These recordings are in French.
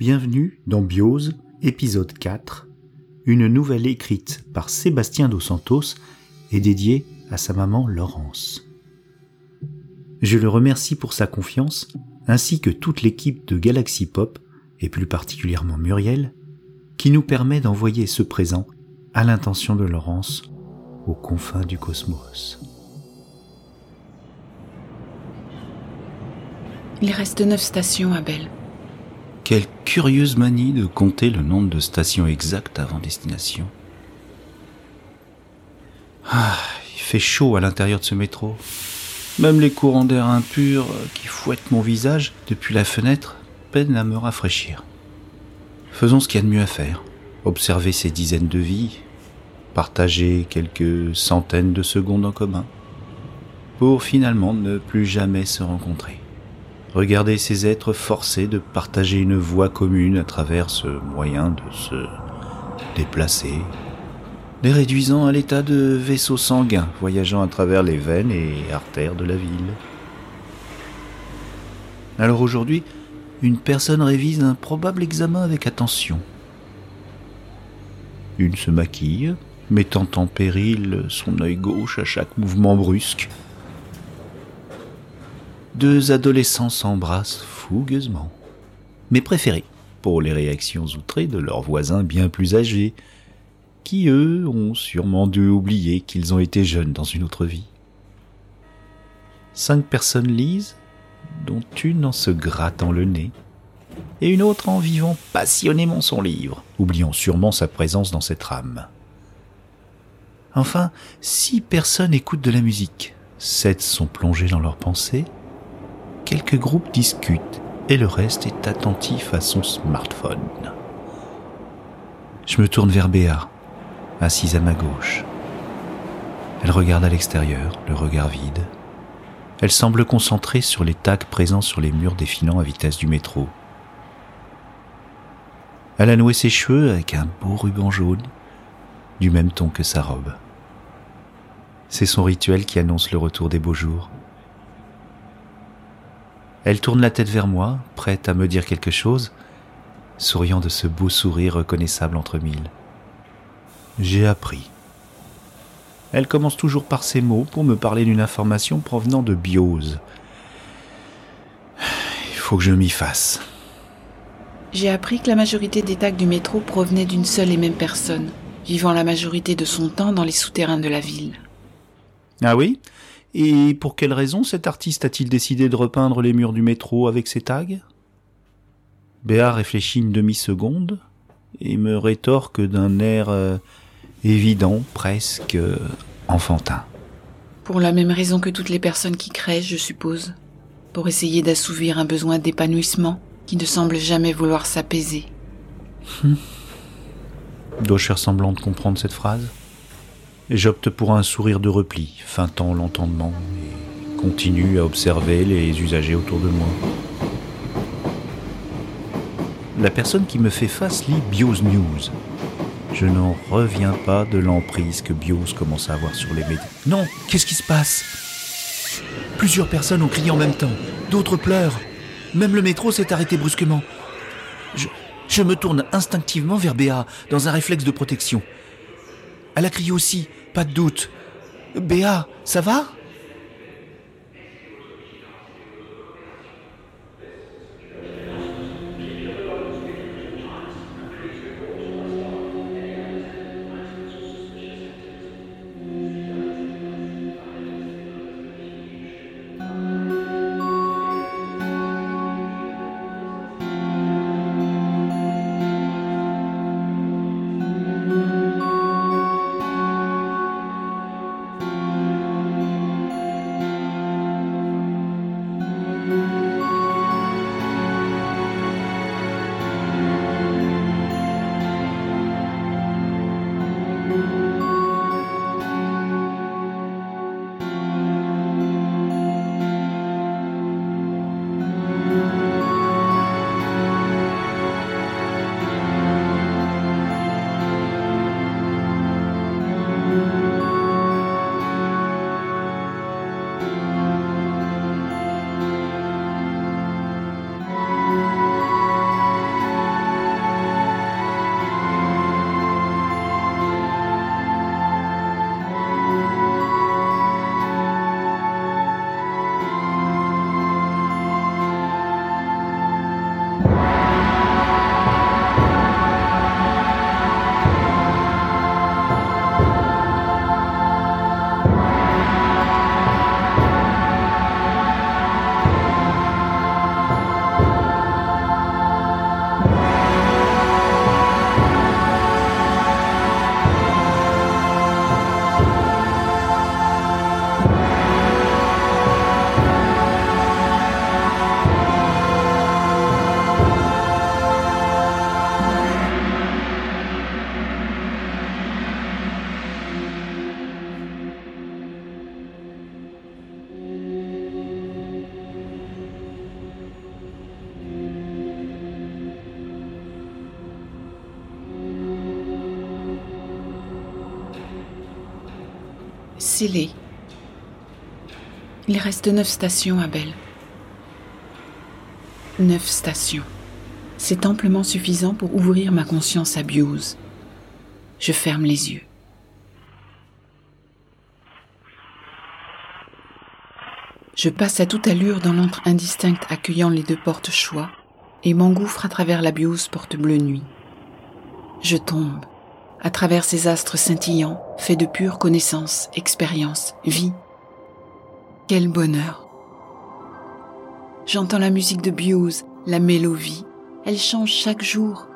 Bienvenue dans Biose, épisode 4, une nouvelle écrite par Sébastien Dos Santos et dédiée à sa maman Laurence. Je le remercie pour sa confiance, ainsi que toute l'équipe de Galaxy Pop, et plus particulièrement Muriel, qui nous permet d'envoyer ce présent à l'intention de Laurence aux confins du cosmos. Il reste neuf stations, Abel. Quelle curieuse manie de compter le nombre de stations exactes avant destination. Ah, il fait chaud à l'intérieur de ce métro. Même les courants d'air impurs qui fouettent mon visage depuis la fenêtre peinent à me rafraîchir. Faisons ce qu'il y a de mieux à faire. Observer ces dizaines de vies, partager quelques centaines de secondes en commun, pour finalement ne plus jamais se rencontrer. Regarder ces êtres forcés de partager une voie commune à travers ce moyen de se déplacer, les réduisant à l'état de vaisseaux sanguins voyageant à travers les veines et artères de la ville. Alors aujourd'hui, une personne révise un probable examen avec attention. Une se maquille, mettant en péril son œil gauche à chaque mouvement brusque deux adolescents s'embrassent fougueusement. Mes préférés, pour les réactions outrées de leurs voisins bien plus âgés, qui eux ont sûrement dû oublier qu'ils ont été jeunes dans une autre vie. Cinq personnes lisent, dont une en se grattant le nez, et une autre en vivant passionnément son livre, oubliant sûrement sa présence dans cette rame. Enfin, six personnes écoutent de la musique, sept sont plongées dans leurs pensées, quelques groupes discutent et le reste est attentif à son smartphone. Je me tourne vers Béa, assise à ma gauche. Elle regarde à l'extérieur, le regard vide. Elle semble concentrée sur les tags présents sur les murs défilant à vitesse du métro. Elle a noué ses cheveux avec un beau ruban jaune, du même ton que sa robe. C'est son rituel qui annonce le retour des beaux jours. Elle tourne la tête vers moi, prête à me dire quelque chose, souriant de ce beau sourire reconnaissable entre mille. J'ai appris. Elle commence toujours par ces mots pour me parler d'une information provenant de Biose. Il faut que je m'y fasse. J'ai appris que la majorité des tags du métro provenaient d'une seule et même personne, vivant la majorité de son temps dans les souterrains de la ville. Ah oui? Et pour quelle raison cet artiste a-t-il décidé de repeindre les murs du métro avec ses tags? Béa réfléchit une demi-seconde et me rétorque d'un air euh, évident, presque euh, enfantin. Pour la même raison que toutes les personnes qui créent, je suppose. Pour essayer d'assouvir un besoin d'épanouissement qui ne semble jamais vouloir s'apaiser. Hum. Dois-je faire semblant de comprendre cette phrase? J'opte pour un sourire de repli, feintant l'entendement, et continue à observer les usagers autour de moi. La personne qui me fait face lit Bios News. Je n'en reviens pas de l'emprise que Bios commence à avoir sur les médias. Non, qu'est-ce qui se passe? Plusieurs personnes ont crié en même temps, d'autres pleurent. Même le métro s'est arrêté brusquement. Je, je me tourne instinctivement vers Béa, dans un réflexe de protection. Elle a crié aussi, pas de doute. Béa, ça va? Il reste neuf stations, Abel. Neuf stations. C'est amplement suffisant pour ouvrir ma conscience à Biose. Je ferme les yeux. Je passe à toute allure dans l'antre indistinct accueillant les deux portes choix et m'engouffre à travers la biose porte bleue nuit. Je tombe, à travers ces astres scintillants, faits de pure connaissance, expérience, vie. Quel bonheur J'entends la musique de Biose, la mélodie. Elle change chaque jour.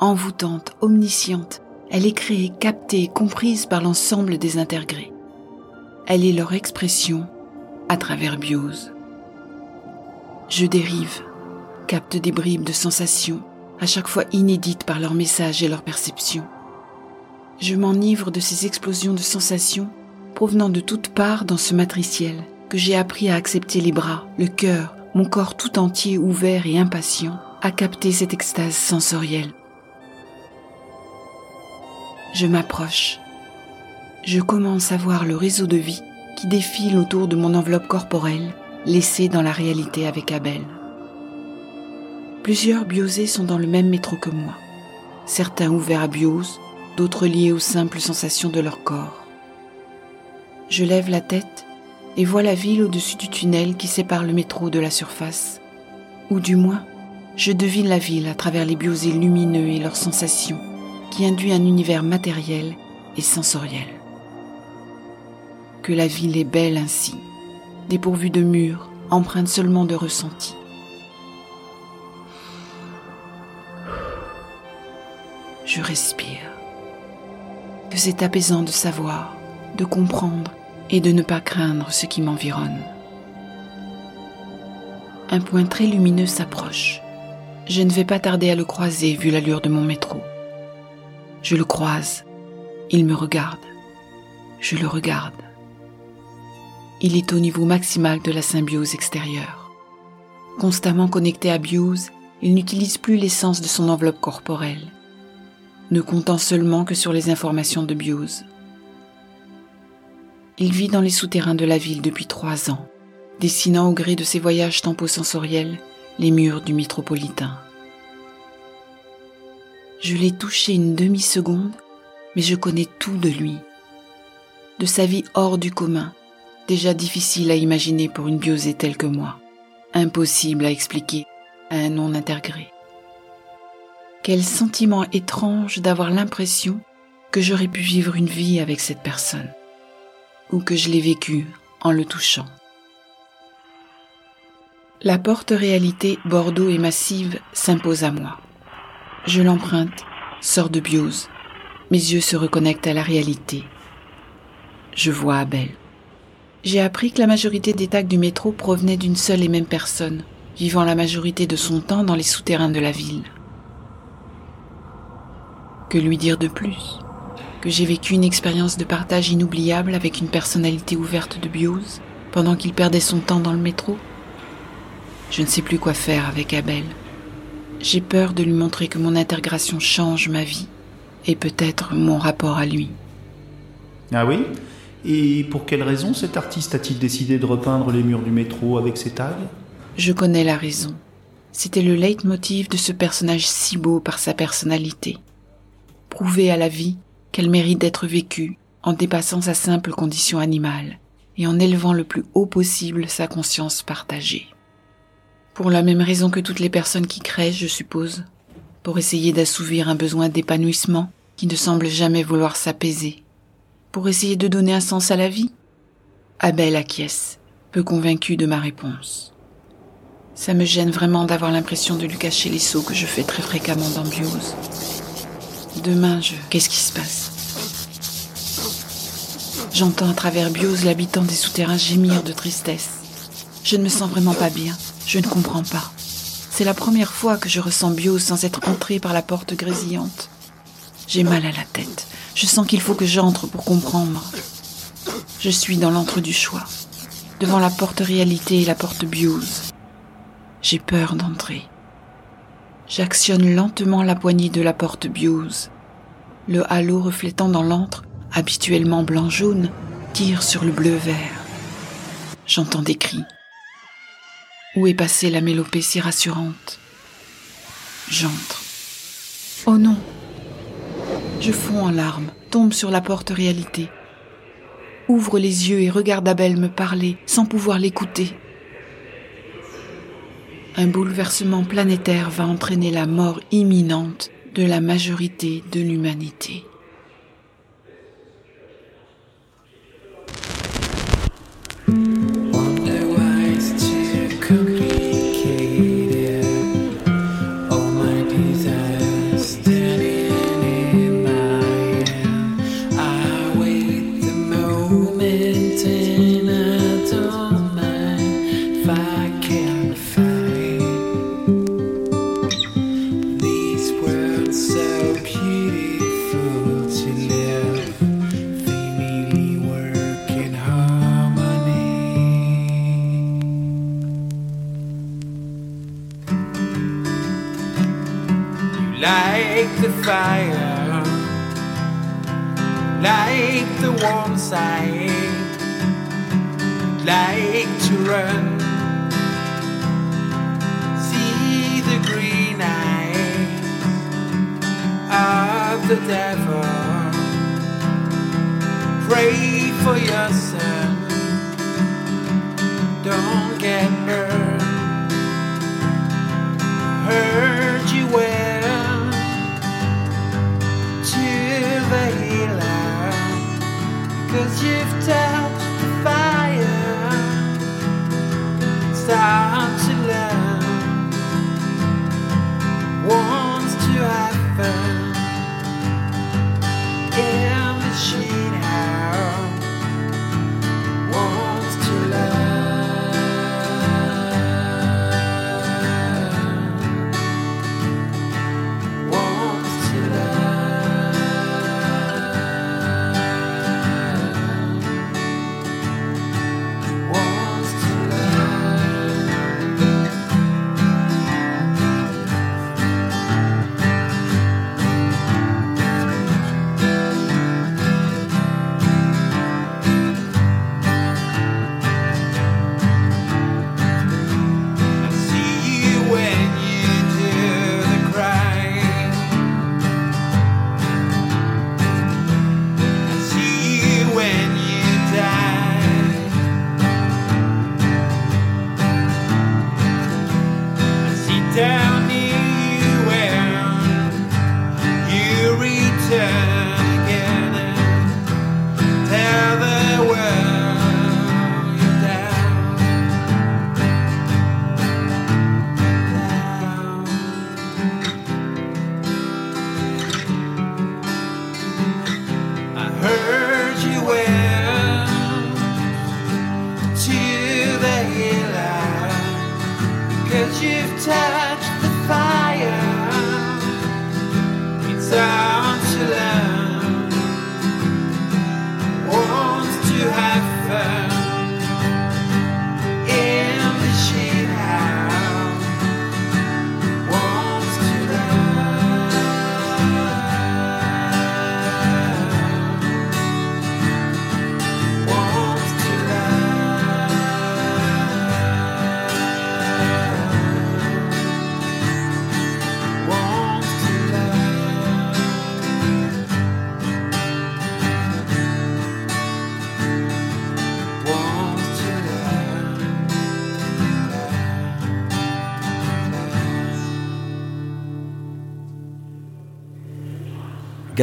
Envoûtante, omnisciente, elle est créée, captée, comprise par l'ensemble des intégrés. Elle est leur expression à travers biose. Je dérive, capte des bribes de sensations, à chaque fois inédites par leur message et leur perception. Je m'enivre de ces explosions de sensations provenant de toutes parts dans ce matriciel que j'ai appris à accepter les bras, le cœur, mon corps tout entier ouvert et impatient à capter cette extase sensorielle. Je m'approche, je commence à voir le réseau de vie qui défile autour de mon enveloppe corporelle, laissée dans la réalité avec Abel. Plusieurs biosés sont dans le même métro que moi, certains ouverts à biose, d'autres liés aux simples sensations de leur corps. Je lève la tête et vois la ville au-dessus du tunnel qui sépare le métro de la surface, ou du moins, je devine la ville à travers les biosés lumineux et leurs sensations, qui induit un univers matériel et sensoriel que la ville est belle ainsi, dépourvue de murs, empreinte seulement de ressenti. Je respire. C'est apaisant de savoir, de comprendre et de ne pas craindre ce qui m'environne. Un point très lumineux s'approche. Je ne vais pas tarder à le croiser vu l'allure de mon métro. Je le croise. Il me regarde. Je le regarde il est au niveau maximal de la symbiose extérieure. Constamment connecté à Biose, il n'utilise plus l'essence de son enveloppe corporelle, ne comptant seulement que sur les informations de Biose. Il vit dans les souterrains de la ville depuis trois ans, dessinant au gré de ses voyages temposensoriels les murs du métropolitain. Je l'ai touché une demi-seconde, mais je connais tout de lui, de sa vie hors du commun, déjà difficile à imaginer pour une biosée telle que moi, impossible à expliquer à un non intégré. Quel sentiment étrange d'avoir l'impression que j'aurais pu vivre une vie avec cette personne, ou que je l'ai vécue en le touchant. La porte réalité Bordeaux et massive s'impose à moi. Je l'emprunte, sors de biose. Mes yeux se reconnectent à la réalité. Je vois Abel. J'ai appris que la majorité des tags du métro provenaient d'une seule et même personne, vivant la majorité de son temps dans les souterrains de la ville. Que lui dire de plus Que j'ai vécu une expérience de partage inoubliable avec une personnalité ouverte de biose pendant qu'il perdait son temps dans le métro Je ne sais plus quoi faire avec Abel. J'ai peur de lui montrer que mon intégration change ma vie et peut-être mon rapport à lui. Ah oui? Et pour quelle raison cet artiste a-t-il décidé de repeindre les murs du métro avec ses tags? Je connais la raison. C'était le leitmotiv de ce personnage si beau par sa personnalité. Prouver à la vie qu'elle mérite d'être vécue en dépassant sa simple condition animale et en élevant le plus haut possible sa conscience partagée. Pour la même raison que toutes les personnes qui créent, je suppose, pour essayer d'assouvir un besoin d'épanouissement qui ne semble jamais vouloir s'apaiser pour essayer de donner un sens à la vie? Abel acquiesce, peu convaincu de ma réponse. Ça me gêne vraiment d'avoir l'impression de lui cacher les sauts que je fais très fréquemment dans. Demain, je... Qu'est-ce qui se passe J'entends à travers Biose l'habitant des souterrains gémir de tristesse. Je ne me sens vraiment pas bien. Je ne comprends pas. C'est la première fois que je ressens Biose sans être entré par la porte grésillante. J'ai mal à la tête. Je sens qu'il faut que j'entre pour comprendre. Je suis dans l'entre du choix, devant la porte réalité et la porte biose. J'ai peur d'entrer. J'actionne lentement la poignée de la porte biose. Le halo reflétant dans l'antre habituellement blanc-jaune, tire sur le bleu-vert. J'entends des cris. Où est passée la mélopée si rassurante? J'entre. Oh non Je fonds en larmes, tombe sur la porte réalité. Ouvre les yeux et regarde Abel me parler sans pouvoir l'écouter. Un bouleversement planétaire va entraîner la mort imminente de la majorité de l'humanité. Like the fire, like the warm side, like to run, see the green eyes of the devil, pray for your return